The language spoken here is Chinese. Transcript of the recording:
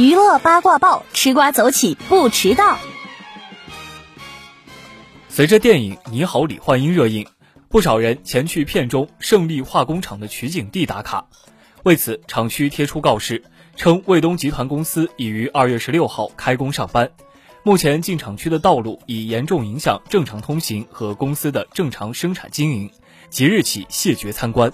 娱乐八卦报吃瓜走起不迟到。随着电影你好李焕英热映不少人前去片中胜利化工厂的取景地打卡为此厂区贴出告示称卫东集团公司已于二月十六号开工上班。目前进厂区的道路已严重影响正常通行和公司的正常生产经营即日起谢绝参观。